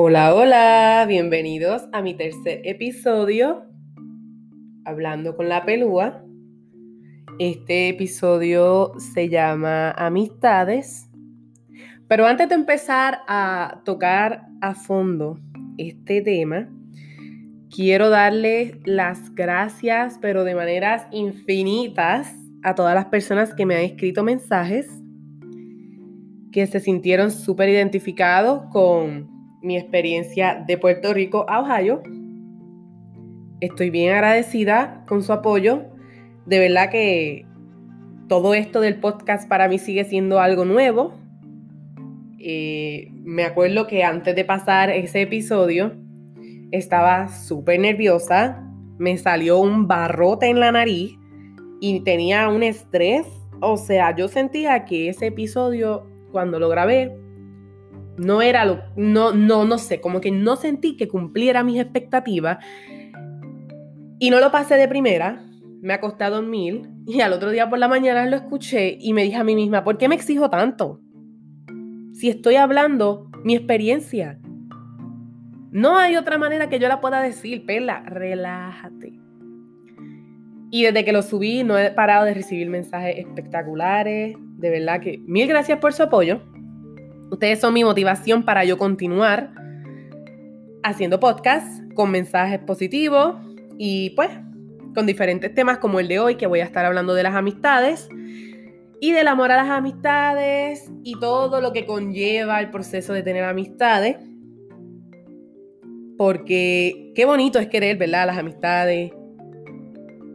Hola, hola, bienvenidos a mi tercer episodio, Hablando con la Pelúa. Este episodio se llama Amistades, pero antes de empezar a tocar a fondo este tema, quiero darle las gracias, pero de maneras infinitas, a todas las personas que me han escrito mensajes, que se sintieron súper identificados con mi experiencia de Puerto Rico a Ohio. Estoy bien agradecida con su apoyo. De verdad que todo esto del podcast para mí sigue siendo algo nuevo. Eh, me acuerdo que antes de pasar ese episodio estaba súper nerviosa. Me salió un barrote en la nariz y tenía un estrés. O sea, yo sentía que ese episodio, cuando lo grabé, no era lo, no, no, no sé, como que no sentí que cumpliera mis expectativas. Y no lo pasé de primera, me acosté a dormir y al otro día por la mañana lo escuché y me dije a mí misma, ¿por qué me exijo tanto? Si estoy hablando mi experiencia. No hay otra manera que yo la pueda decir, Perla, relájate. Y desde que lo subí no he parado de recibir mensajes espectaculares. De verdad que mil gracias por su apoyo. Ustedes son mi motivación para yo continuar haciendo podcasts con mensajes positivos y pues con diferentes temas como el de hoy que voy a estar hablando de las amistades y del amor a las amistades y todo lo que conlleva el proceso de tener amistades. Porque qué bonito es querer, ¿verdad? Las amistades.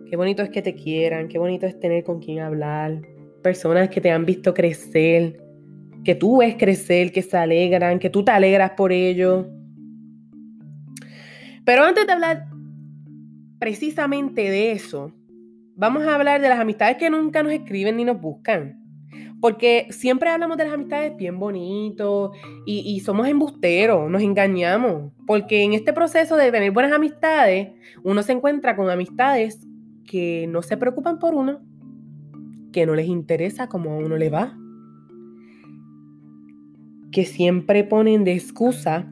Qué bonito es que te quieran, qué bonito es tener con quien hablar. Personas que te han visto crecer, que tú ves crecer, que se alegran, que tú te alegras por ello. Pero antes de hablar precisamente de eso, vamos a hablar de las amistades que nunca nos escriben ni nos buscan. Porque siempre hablamos de las amistades bien bonitos y, somos embusteros, nos engañamos. Porque en este proceso de tener buenas amistades, uno se encuentra con amistades que no se preocupan por uno, que no les interesa cómo a uno le va, que siempre ponen de excusa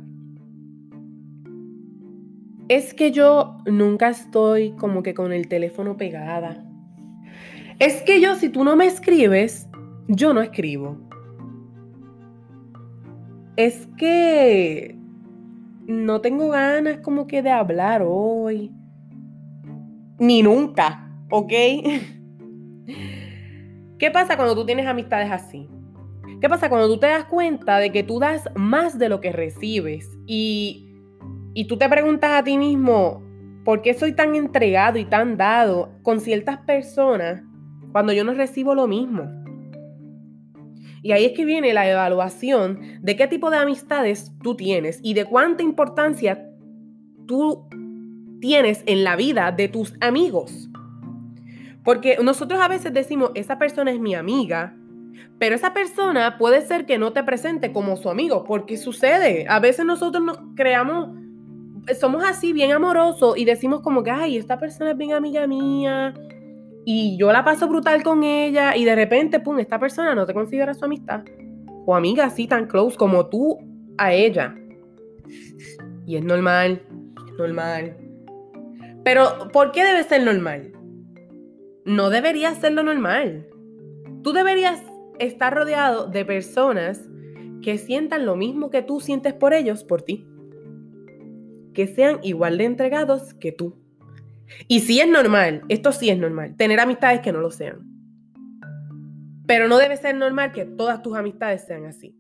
es que yo nunca estoy como que con el teléfono pegada. Es que yo, si tú no me escribes, yo no escribo. Es que no tengo ganas como que de hablar hoy. Ni nunca, ¿ok? ¿Qué pasa cuando tú tienes amistades así? ¿Qué pasa cuando tú te das cuenta de que tú das más de lo que recibes y, y tú te preguntas a ti mismo, ¿por qué soy tan entregado y tan dado con ciertas personas cuando yo no recibo lo mismo? Y ahí es que viene la evaluación de qué tipo de amistades tú tienes y de cuánta importancia tú tienes en la vida de tus amigos. Porque nosotros a veces decimos, esa persona es mi amiga, pero esa persona puede ser que no te presente como su amigo, porque sucede. A veces nosotros nos creamos, somos así bien amorosos y decimos como que, ay, esta persona es bien amiga mía y yo la paso brutal con ella y de repente, pum, esta persona no te considera su amistad o amiga así tan close como tú a ella. Y es normal, es normal. Pero, ¿por qué debe ser normal? No debería ser lo normal. Tú deberías estar rodeado de personas que sientan lo mismo que tú sientes por ellos, por ti. Que sean igual de entregados que tú. Y si es normal, esto sí es normal, tener amistades que no lo sean. Pero no debe ser normal que todas tus amistades sean así.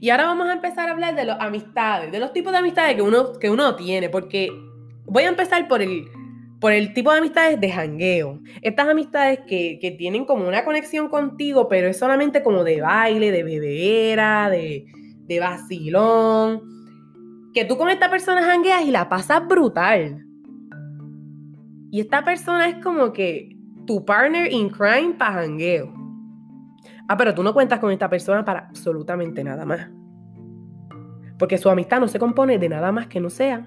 Y ahora vamos a empezar a hablar de las amistades, de los tipos de amistades que uno, que uno tiene, porque voy a empezar por el, por el tipo de amistades de jangueo. Estas amistades que, tienen como una conexión contigo, pero es solamente como de baile, de bebera, de, de vacilón. Que tú con esta persona jangueas y la pasas brutal. Y esta persona es como que tu partner in crime para jangueo. Ah, pero tú no cuentas con esta persona para absolutamente nada más. Porque su amistad no se compone de nada más que no sea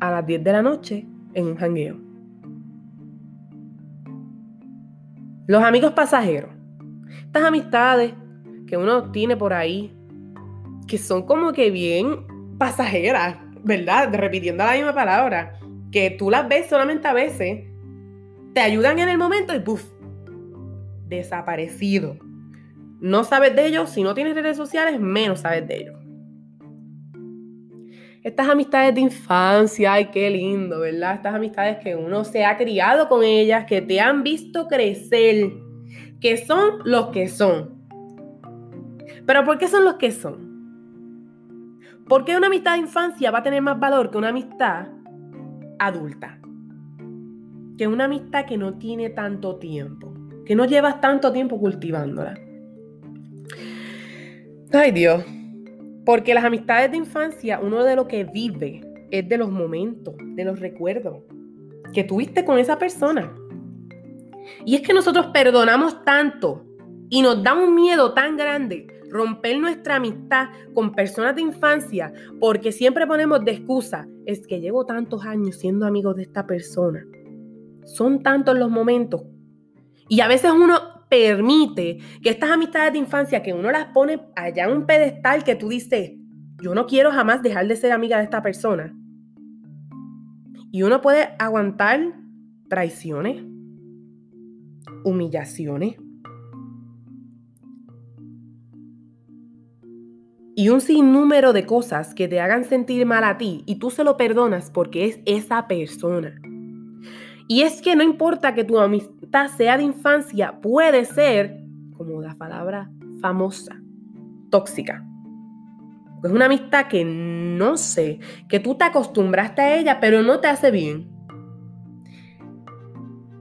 a las 10 de la noche en un jangueo. Los amigos pasajeros. Estas amistades que uno tiene por ahí, que son como que bien pasajeras, ¿verdad? Repitiendo la misma palabra, que tú las ves solamente a veces, te ayudan en el momento y ¡puf! Desaparecido. No sabes de ellos, si no tienes redes sociales, menos sabes de ellos. Estas amistades de infancia, ay, qué lindo, ¿verdad? Estas amistades que uno se ha criado con ellas, que te han visto crecer, que son los que son. Pero ¿por qué son los que son? ¿Por qué una amistad de infancia va a tener más valor que una amistad adulta? Que una amistad que no tiene tanto tiempo, que no llevas tanto tiempo cultivándola. Ay Dios, porque las amistades de infancia, uno de lo que vive es de los momentos, de los recuerdos que tuviste con esa persona. Y es que nosotros perdonamos tanto y nos da un miedo tan grande romper nuestra amistad con personas de infancia porque siempre ponemos de excusa, es que llevo tantos años siendo amigo de esta persona. Son tantos los momentos. Y a veces uno permite que estas amistades de infancia, que uno las pone allá en un pedestal que tú dices, yo no quiero jamás dejar de ser amiga de esta persona. Y uno puede aguantar traiciones, humillaciones, y un sinnúmero de cosas que te hagan sentir mal a ti y tú se lo perdonas porque es esa persona. Y es que no importa que tu amistad sea de infancia, puede ser, como la palabra famosa, tóxica. Es una amistad que no sé, que tú te acostumbraste a ella, pero no te hace bien.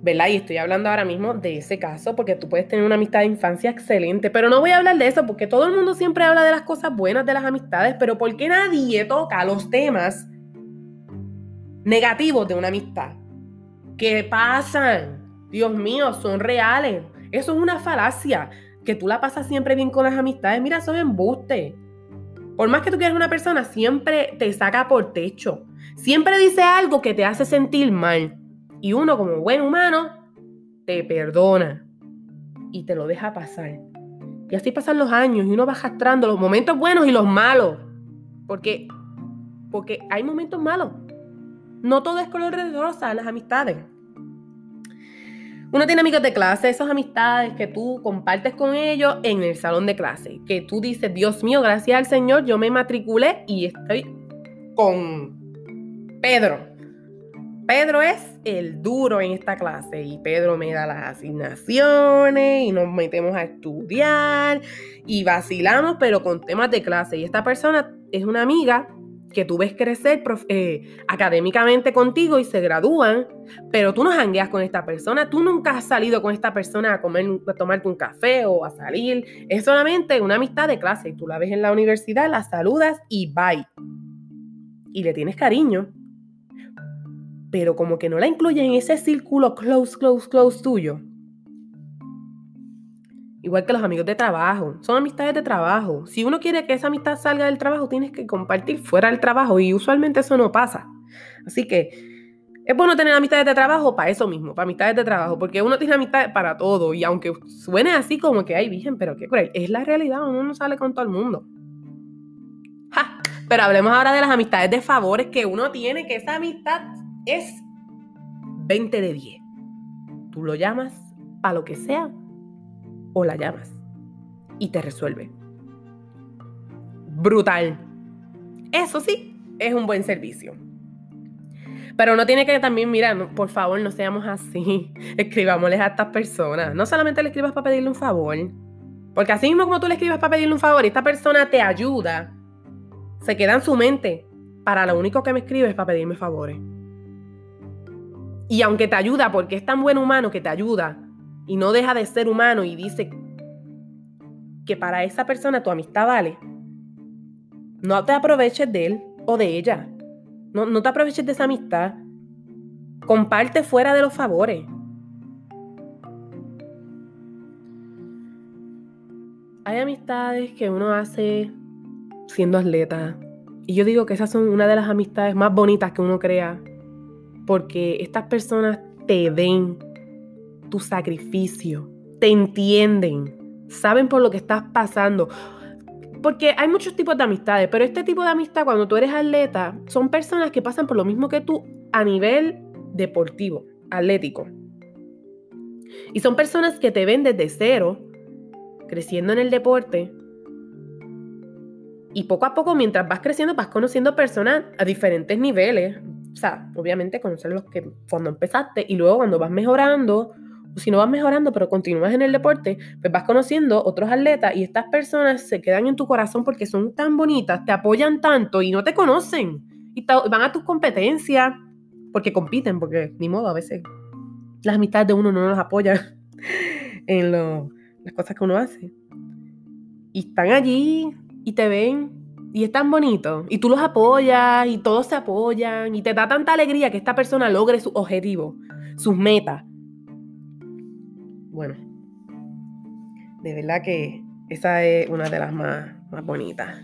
¿verdad? Y estoy hablando ahora mismo de ese caso porque tú puedes tener una amistad de infancia excelente, pero no voy a hablar de eso porque todo el mundo siempre habla de las cosas buenas de las amistades, pero ¿por qué nadie toca los temas negativos de una amistad? ¿Qué pasan? Dios mío, son reales. Eso es una falacia. Que tú la pasas siempre bien con las amistades. Mira, son embuste. Por más que tú quieras una persona, siempre te saca por techo. Siempre dice algo que te hace sentir mal. Y uno como buen humano te perdona y te lo deja pasar. Y así pasan los años y uno va arrastrando los momentos buenos y los malos. Porque, porque hay momentos malos. No todo es color de rosa en las amistades. Uno tiene amigos de clase, esas amistades que tú compartes con ellos en el salón de clase. Que tú dices, Dios mío, gracias al Señor, yo me matriculé y estoy con Pedro. Pedro es el duro en esta clase y Pedro me da las asignaciones y nos metemos a estudiar y vacilamos, pero con temas de clase. Y esta persona es una amiga que tú ves crecer eh, académicamente contigo y se gradúan, pero tú no jangueas con esta persona, tú nunca has salido con esta persona a, comer, a tomarte un café o a salir, es solamente una amistad de clase y tú la ves en la universidad, la saludas y bye. Y le tienes cariño pero como que no la incluyen en ese círculo close, close, close tuyo. Igual que los amigos de trabajo, son amistades de trabajo. Si uno quiere que esa amistad salga del trabajo, tienes que compartir fuera del trabajo y usualmente eso no pasa. Así que es bueno tener amistades de trabajo para eso mismo, para amistades de trabajo, porque uno tiene amistades para todo y aunque suene así como que hay virgen, pero qué cruel, es la realidad, uno no sale con todo el mundo. Ja, pero hablemos ahora de las amistades de favores que uno tiene, que esa amistad es 20 de 10. Tú lo llamas a lo que sea o la llamas y te resuelve. Brutal. Eso sí, es un buen servicio. Pero no tiene que también, mira, por favor, no seamos así. Escribámosles a estas personas. No solamente le escribas para pedirle un favor. Porque así mismo como tú le escribas para pedirle un favor y esta persona te ayuda, se queda en su mente. Para lo único que me escribe es para pedirme favores. Y aunque te ayuda, porque es tan buen humano que te ayuda y no deja de ser humano y dice que para esa persona tu amistad vale, no te aproveches de él o de ella. No, no te aproveches de esa amistad. Comparte fuera de los favores. Hay amistades que uno hace siendo atleta. Y yo digo que esas son una de las amistades más bonitas que uno crea porque estas personas te ven tu sacrificio, te entienden, saben por lo que estás pasando. porque hay muchos tipos de amistades, pero este tipo de amistad cuando tú eres atleta son personas que pasan por lo mismo que tú a nivel deportivo, atlético. Y son personas que te ven desde cero, creciendo en el deporte. Y poco a poco, mientras vas creciendo, vas conociendo personas a diferentes niveles. O sea, obviamente conocer los que cuando empezaste y luego cuando vas mejorando, si no vas mejorando, pero continúas en el deporte, pues vas conociendo otros atletas y estas personas se quedan en tu corazón porque son tan bonitas, te apoyan tanto y no te conocen. Y van a tus competencias porque compiten, porque ni modo, a veces las amistades de uno no nos apoyan en las cosas que uno hace. Y están allí y te ven y es tan bonito. Y tú los apoyas y todos se apoyan y te da tanta alegría que esta persona logre su objetivo, sus metas. Bueno, de verdad que esa es una de las más, más bonitas.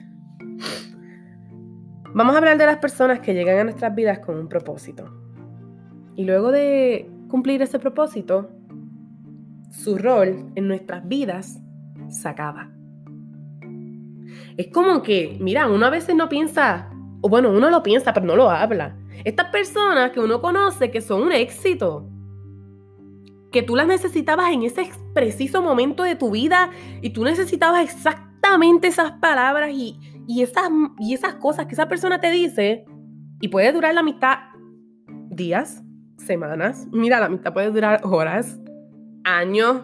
Vamos a hablar de las personas que llegan a nuestras vidas con un propósito. Y luego de cumplir ese propósito, su rol en nuestras vidas se acaba. Es como que, mira, uno a veces no piensa, o bueno, uno lo piensa, pero no lo habla. Estas personas que uno conoce que son un éxito, que tú las necesitabas en ese preciso momento de tu vida y tú necesitabas exactamente esas palabras y, esas, y esas cosas que esa persona te dice, y puede durar la mitad días, semanas. Mira, la amistad puede durar horas, años.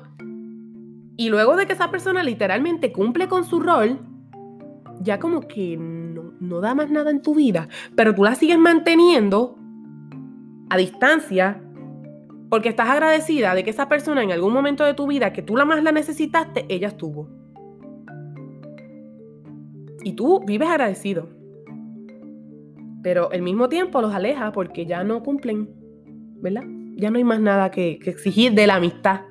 Y luego de que esa persona literalmente cumple con su rol, ya como que no, no da más nada en tu vida, pero tú la sigues manteniendo a distancia porque estás agradecida de que esa persona en algún momento de tu vida que tú la más la necesitaste, ella estuvo. Y tú vives agradecido. Pero al mismo tiempo los aleja porque ya no cumplen ¿verdad? Ya no hay más nada que, exigir de la amistad.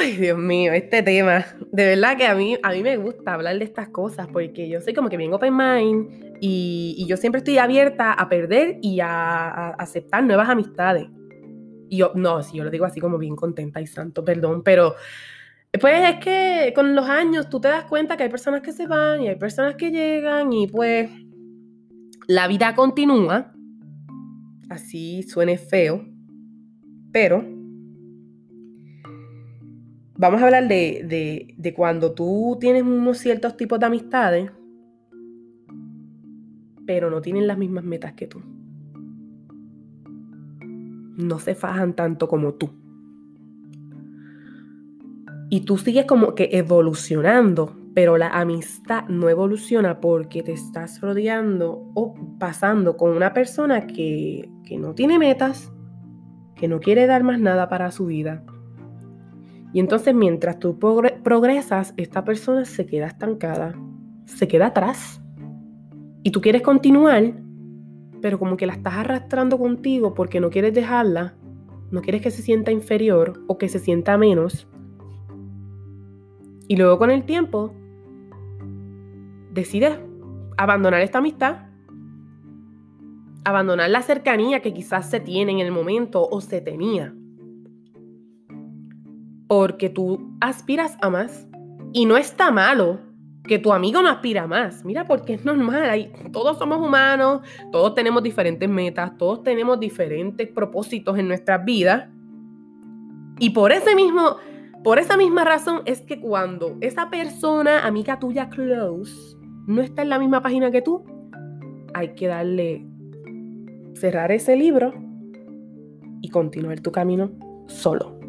Ay, Dios mío, este tema. De verdad que a mí, a mí me gusta hablar de estas cosas porque yo soy como que bien open mind y, yo siempre estoy abierta a perder y a, aceptar nuevas amistades. Y yo, no, si yo lo digo así como bien contenta y santo, perdón, pero pues es que con los años tú te das cuenta que hay personas que se van y hay personas que llegan y pues la vida continúa así suene feo, pero vamos a hablar de, de, cuando tú tienes unos ciertos tipos de amistades, pero no tienen las mismas metas que tú. No se fajan tanto como tú. Y tú sigues como que evolucionando pero la amistad no evoluciona porque te estás rodeando o pasando con una persona que, no tiene metas, que no quiere dar más nada para su vida. Y entonces mientras tú progresas, esta persona se queda estancada, se queda atrás. Y tú quieres continuar, pero como que la estás arrastrando contigo porque no quieres dejarla, no quieres que se sienta inferior o que se sienta menos. Y luego con el tiempo decides abandonar esta amistad, abandonar la cercanía que quizás se tiene en el momento o se tenía. Porque tú aspiras a más y no está malo que tu amigo no aspira a más. Mira, porque es normal. todos somos humanos, todos tenemos diferentes metas, todos tenemos diferentes propósitos en nuestras vidas. Y por ese mismo, por esa misma razón es que cuando esa persona, amiga tuya close, no está en la misma página que tú, hay que darle, cerrar ese libro y continuar tu camino solo.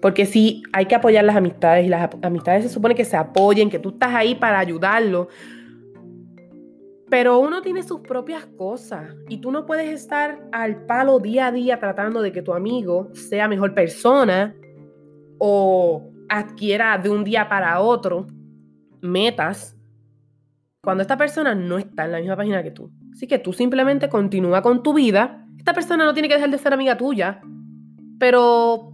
Porque sí, hay que apoyar las amistades y las amistades se supone que se apoyen, que tú estás ahí para ayudarlo. Pero uno tiene sus propias cosas y tú no puedes estar al palo día a día tratando de que tu amigo sea mejor persona o adquiera de un día para otro metas cuando esta persona no está en la misma página que tú. Así que tú simplemente continúa con tu vida. Esta persona no tiene que dejar de ser amiga tuya, pero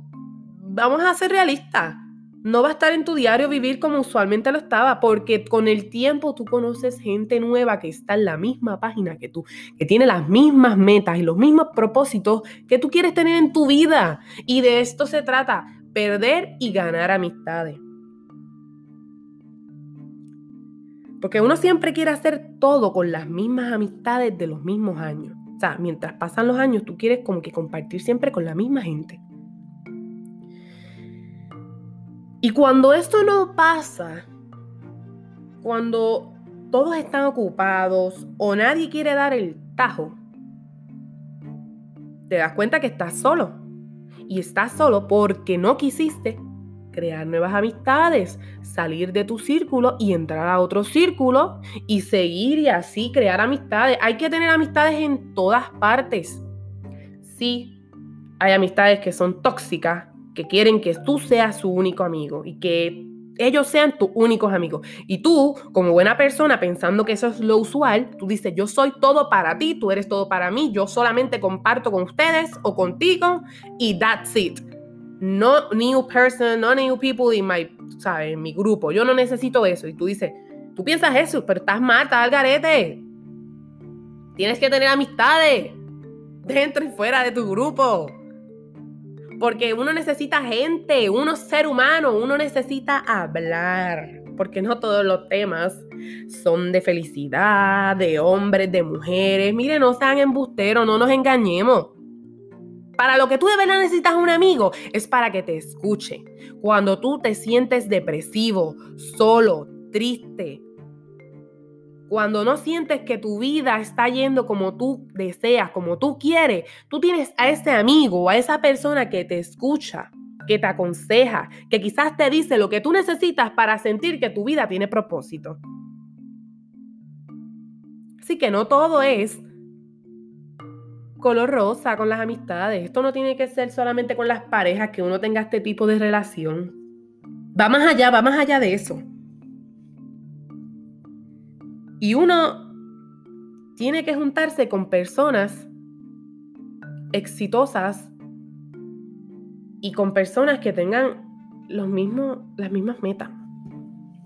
vamos a ser realistas. No va a estar en tu diario vivir como usualmente lo estaba, porque con el tiempo tú conoces gente nueva que está en la misma página que tú, que tiene las mismas metas y los mismos propósitos que tú quieres tener en tu vida. Y de esto se trata perder y ganar amistades. Porque uno siempre quiere hacer todo con las mismas amistades de los mismos años. O sea, mientras pasan los años, tú quieres como que compartir siempre con la misma gente. Y cuando esto no pasa, cuando todos están ocupados o nadie quiere dar el tajo, te das cuenta que estás solo. Y estás solo porque no quisiste crear nuevas amistades, salir de tu círculo y entrar a otro círculo y seguir y así crear amistades. Hay que tener amistades en todas partes. Sí, hay amistades que son tóxicas, que quieren que tú seas su único amigo y que ellos sean tus únicos amigos. Y tú, como buena persona, pensando que eso es lo usual, tú dices, yo soy todo para ti, tú eres todo para mí, yo solamente comparto con ustedes o contigo y that's it no new person, no new people in my, ¿sabes? En mi grupo. Yo no necesito eso. Y tú dices, tú piensas eso, pero estás mal, estás al garete. Tienes que tener amistades dentro y fuera de tu grupo. Porque uno necesita gente, uno ser humano, uno necesita hablar. Porque no todos los temas son de felicidad, de hombres, de mujeres. Miren, no sean embusteros, no nos engañemos. Para lo que tú de verdad necesitas un amigo es para que te escuche. Cuando tú te sientes depresivo, solo, triste, cuando no sientes que tu vida está yendo como tú deseas, como tú quieres, tú tienes a ese amigo a esa persona que te escucha, que te aconseja, que quizás te dice lo que tú necesitas para sentir que tu vida tiene propósito. Así que no todo es color rosa con las amistades. Esto no tiene que ser solamente con las parejas que uno tenga este tipo de relación. Va más allá, va más allá de eso. Y uno tiene que juntarse con personas exitosas y con personas que tengan los mismos, las mismas metas.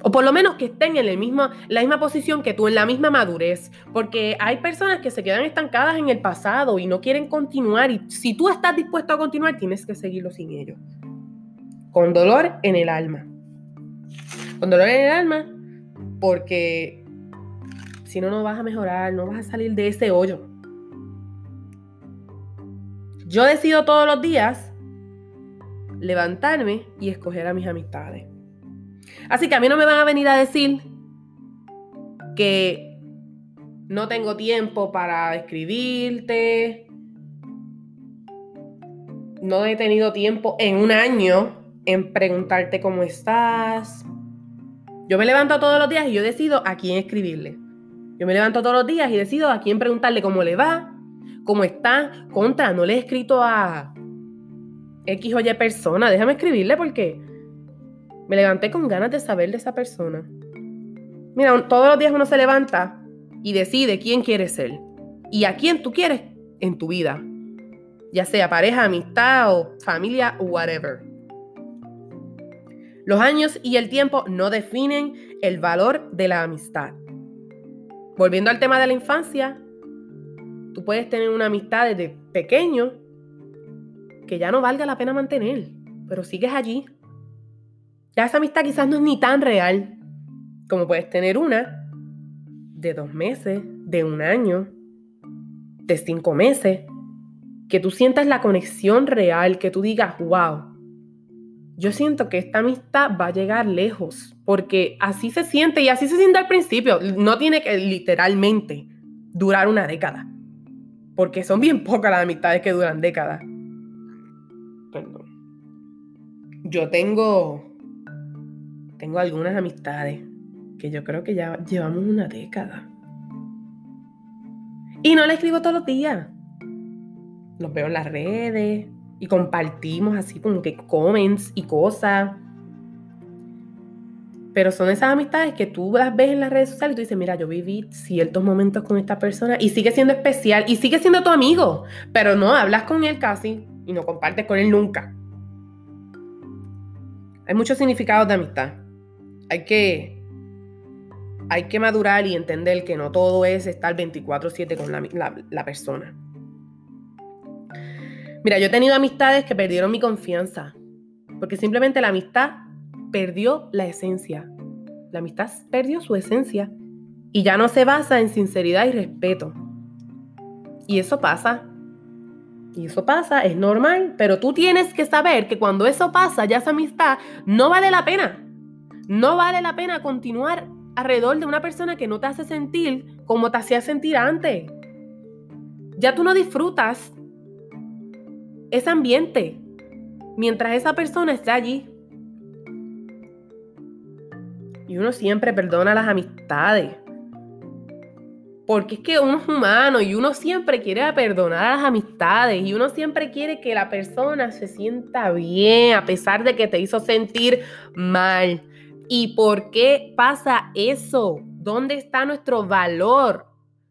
O por lo menos que estén en el mismo, la misma posición que tú, en la misma madurez. Porque hay personas que se quedan estancadas en el pasado y no quieren continuar. Y si tú estás dispuesto a continuar, tienes que seguirlo sin ellos. Con dolor en el alma. Con dolor en el alma, porque si no, no vas a mejorar, no vas a salir de ese hoyo. Yo decido todos los días levantarme y escoger a mis amistades. Así que a mí no me van a venir a decir que no tengo tiempo para escribirte. No he tenido tiempo en un año en preguntarte cómo estás. Yo me levanto todos los días y yo decido a quién escribirle. Yo me levanto todos los días y decido a quién preguntarle cómo le va, cómo está. Contra, no le he escrito a X o Y persona. Déjame escribirle porque me levanté con ganas de saber de esa persona. Mira, todos los días uno se levanta y decide quién quiere ser y a quién tú quieres en tu vida, ya sea pareja, amistad o familia o whatever. Los años y el tiempo no definen el valor de la amistad. Volviendo al tema de la infancia, tú puedes tener una amistad desde pequeño que ya no valga la pena mantener, pero sigues allí. Ya esa amistad quizás no es ni tan real como puedes tener una de dos meses, de un año, de cinco meses, que tú sientas la conexión real, que tú digas, wow, yo siento que esta amistad va a llegar lejos, porque así se siente y así se siente al principio. No tiene que literalmente durar una década, porque son bien pocas las amistades que duran décadas. Perdón. Yo tengo tengo algunas amistades que yo creo que ya llevamos una década. Y no le escribo todos los días. Los veo en las redes y compartimos así como que comments y cosas. Pero son esas amistades que tú las ves en las redes sociales y tú dices, mira, yo viví ciertos momentos con esta persona y sigue siendo especial y sigue siendo tu amigo, pero no hablas con él casi y no compartes con él nunca. Hay muchos significados de amistad hay que, hay que madurar y entender que no todo es estar 24/7 con la, persona. Mira, yo he tenido amistades que perdieron mi confianza Porque simplemente la amistad perdió la esencia. La amistad perdió su esencia y ya no se basa en sinceridad y respeto. Y eso pasa. Y eso pasa, es normal, pero tú tienes que saber que cuando eso pasa, ya esa amistad no vale la pena. No vale la pena continuar alrededor de una persona que no te hace sentir como te hacía sentir antes. Ya tú no disfrutas ese ambiente mientras esa persona está allí. Y uno siempre perdona las amistades. Porque es que uno es humano y uno siempre quiere perdonar a las amistades y uno siempre quiere que la persona se sienta bien a pesar de que te hizo sentir mal. ¿Y por qué pasa eso? ¿Dónde está nuestro valor?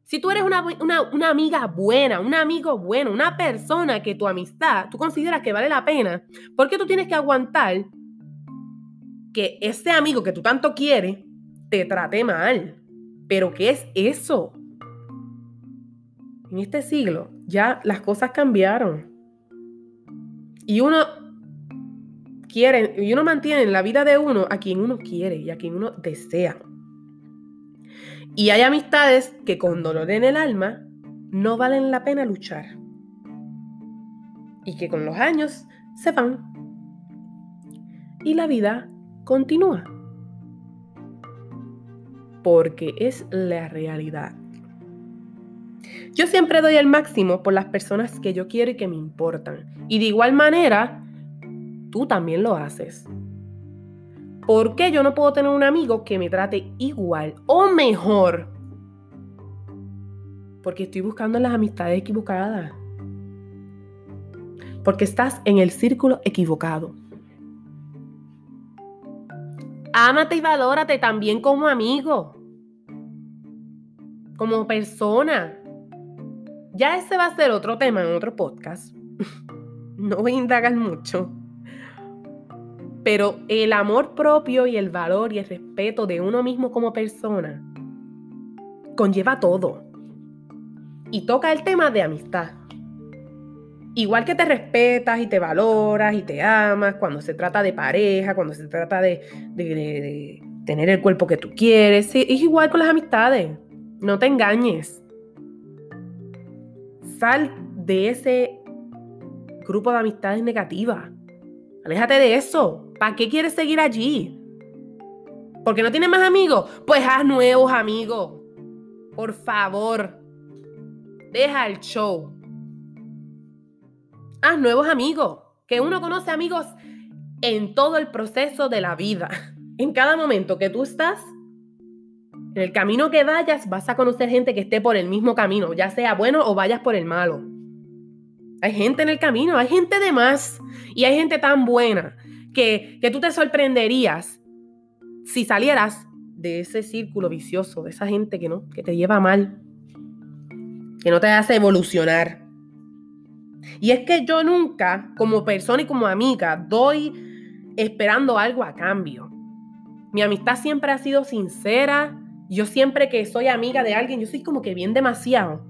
Si tú eres una, una, amiga buena, un amigo bueno, una persona que tu amistad, tú consideras que vale la pena, ¿por qué tú tienes que aguantar que ese amigo que tú tanto quieres te trate mal? ¿Pero qué es eso? En este siglo ya las cosas cambiaron. Y uno quiere, y uno mantiene en la vida de uno a quien uno quiere y a quien uno desea. Y hay amistades que con dolor en el alma no valen la pena luchar. Y que con los años se van. Y la vida continúa. Porque es la realidad. Yo siempre doy el máximo por las personas que yo quiero y que me importan. Y de igual manera, tú también lo haces. ¿Por qué yo no puedo tener un amigo que me trate igual o mejor? Porque estoy buscando las amistades equivocadas. Porque estás en el círculo equivocado. Ámate y valórate también como amigo. Como persona. Ya ese va a ser otro tema en otro podcast. no voy a indagar mucho. Pero el amor propio y el valor y el respeto de uno mismo como persona conlleva todo. Y toca el tema de amistad. Igual que te respetas y te valoras y te amas cuando se trata de pareja, cuando se trata de, tener el cuerpo que tú quieres, es igual con las amistades. No te engañes. Sal de ese grupo de amistades negativas. Aléjate de eso. ¿Para qué quieres seguir allí? ¿Porque no tienes más amigos? Pues haz nuevos amigos. Por favor. Deja el show. Haz nuevos amigos. Que uno conoce amigos en todo el proceso de la vida. En cada momento que tú estás, en el camino que vayas, vas a conocer gente que esté por el mismo camino, ya sea bueno o vayas por el malo. Hay gente en el camino, hay gente de más y hay gente tan buena que, que tú te sorprenderías si salieras de ese círculo vicioso, de esa gente que no, que te lleva mal, que no te hace evolucionar. Y es que yo nunca, como persona y como amiga, doy esperando algo a cambio. Mi amistad siempre ha sido sincera, yo siempre que soy amiga de alguien, yo soy como que bien demasiado.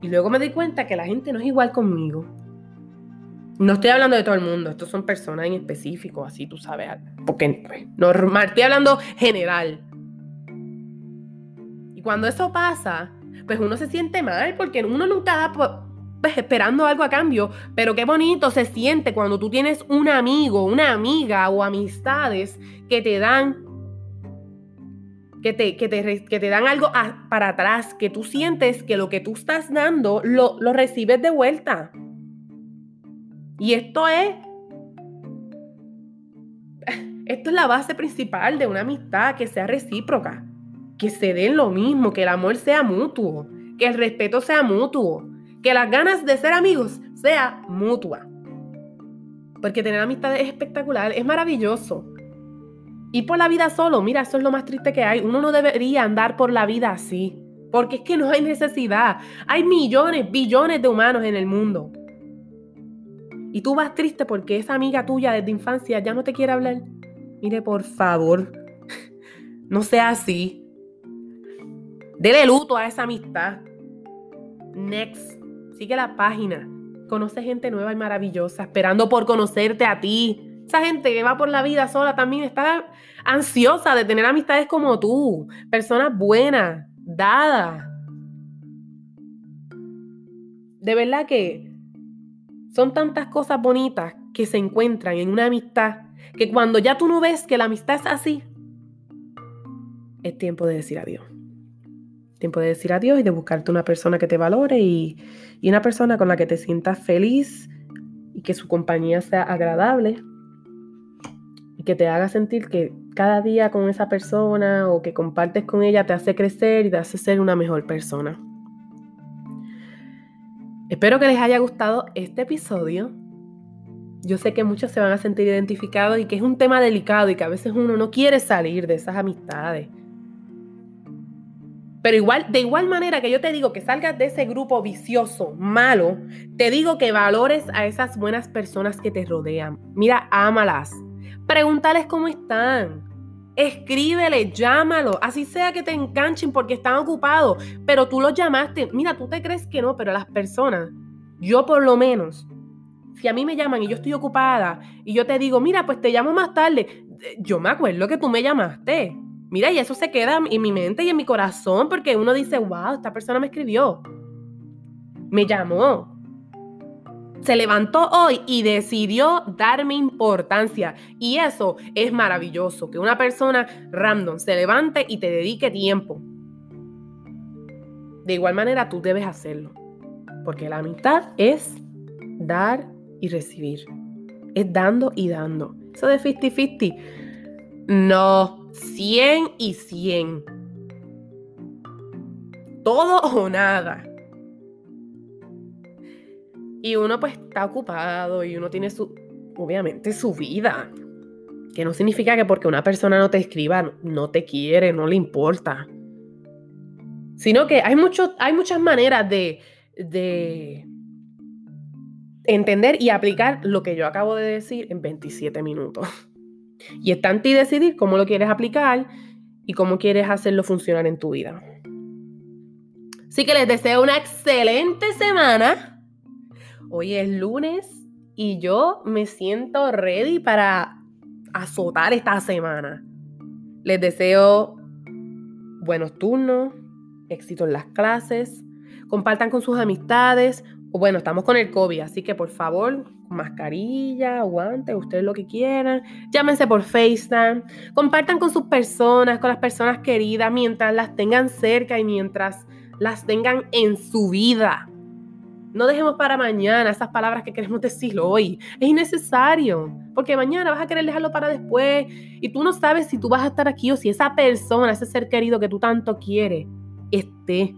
Y luego me di cuenta que la gente no es igual conmigo. No estoy hablando de todo el mundo, estos son personas en específico, así tú sabes, porque pues, normal, estoy hablando general. Y cuando eso pasa, pues uno se siente mal porque uno nunca da pues, esperando algo a cambio, pero qué bonito se siente cuando tú tienes un amigo, una amiga o amistades que te dan que te, que te, dan algo para atrás, que tú sientes que lo que tú estás dando lo, lo recibes de vuelta. Y esto es, esto es la base principal de una amistad que sea recíproca, que se den lo mismo, que el amor sea mutuo, que el respeto sea mutuo, que las ganas de ser amigos sea mutua. Porque tener amistad es espectacular, es maravilloso. Y por la vida solo, mira, eso es lo más triste que hay. Uno no debería andar por la vida así, porque es que no hay necesidad. Hay millones, billones de humanos en el mundo. Y tú vas triste porque esa amiga tuya desde infancia ya no te quiere hablar. Mire, por favor, no sea así. Dele luto a esa amistad. Next. Sigue la página. Conoce gente nueva y maravillosa, esperando por conocerte a ti. Esa gente que va por la vida sola también está ansiosa de tener amistades como tú, personas buenas, dadas. De verdad que son tantas cosas bonitas que se encuentran en una amistad que cuando ya tú no ves que la amistad es así, es tiempo de decir adiós. Tiempo de decir adiós y de buscarte una persona que te valore y, y una persona con la que te sientas feliz y que su compañía sea agradable que te haga sentir que cada día con esa persona o que compartes con ella te hace crecer y te hace ser una mejor persona. Espero que les haya gustado este episodio. Yo sé que muchos se van a sentir identificados y que es un tema delicado y que a veces uno no quiere salir de esas amistades. Pero igual, de igual manera que yo te digo que salgas de ese grupo vicioso, malo, te digo que valores a esas buenas personas que te rodean. Mira, ámalas. Pregúntales cómo están. Escríbele, llámalo, así sea que te enganchen porque están ocupados, pero tú los llamaste. Mira, tú te crees que no, pero las personas, yo por lo menos, si a mí me llaman y yo estoy ocupada y yo te digo, mira, pues te llamo más tarde, yo me acuerdo que tú me llamaste. Mira, y eso se queda en mi mente y en mi corazón porque uno dice, wow, esta persona me escribió, me llamó, se levantó hoy y decidió darme importancia. Y eso es maravilloso, que una persona random se levante y te dedique tiempo. De igual manera, tú debes hacerlo. Porque la amistad es dar y recibir. Es dando y dando. Eso de 50-50. No, 100 y 100. Todo o nada. Y uno pues está ocupado y uno tiene su, obviamente, su vida. Que no significa que porque una persona no te escriba, no te quiere, no le importa. Sino que hay, mucho, hay muchas maneras de, de entender y aplicar lo que yo acabo de decir en 27 minutos. Y está en ti decidir cómo lo quieres aplicar y cómo quieres hacerlo funcionar en tu vida. Así que les deseo una excelente semana. Hoy es lunes y yo me siento ready para azotar esta semana. Les deseo buenos turnos, éxito en las clases, compartan con sus amistades. Bueno, estamos con el COVID, así que por favor, mascarilla, guantes, ustedes lo que quieran. Llámense por FaceTime. Compartan con sus personas, con las personas queridas, mientras las tengan cerca y mientras las tengan en su vida. No dejemos para mañana esas palabras que queremos decir hoy. Es innecesario, porque mañana vas a querer dejarlo para después y tú no sabes si tú vas a estar aquí o si esa persona, ese ser querido que tú tanto quieres, esté.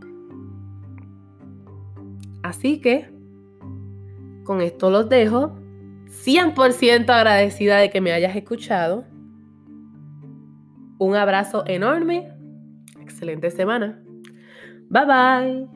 Así que, con esto los dejo. 100% agradecida de que me hayas escuchado. Un abrazo enorme. Excelente semana. Bye bye.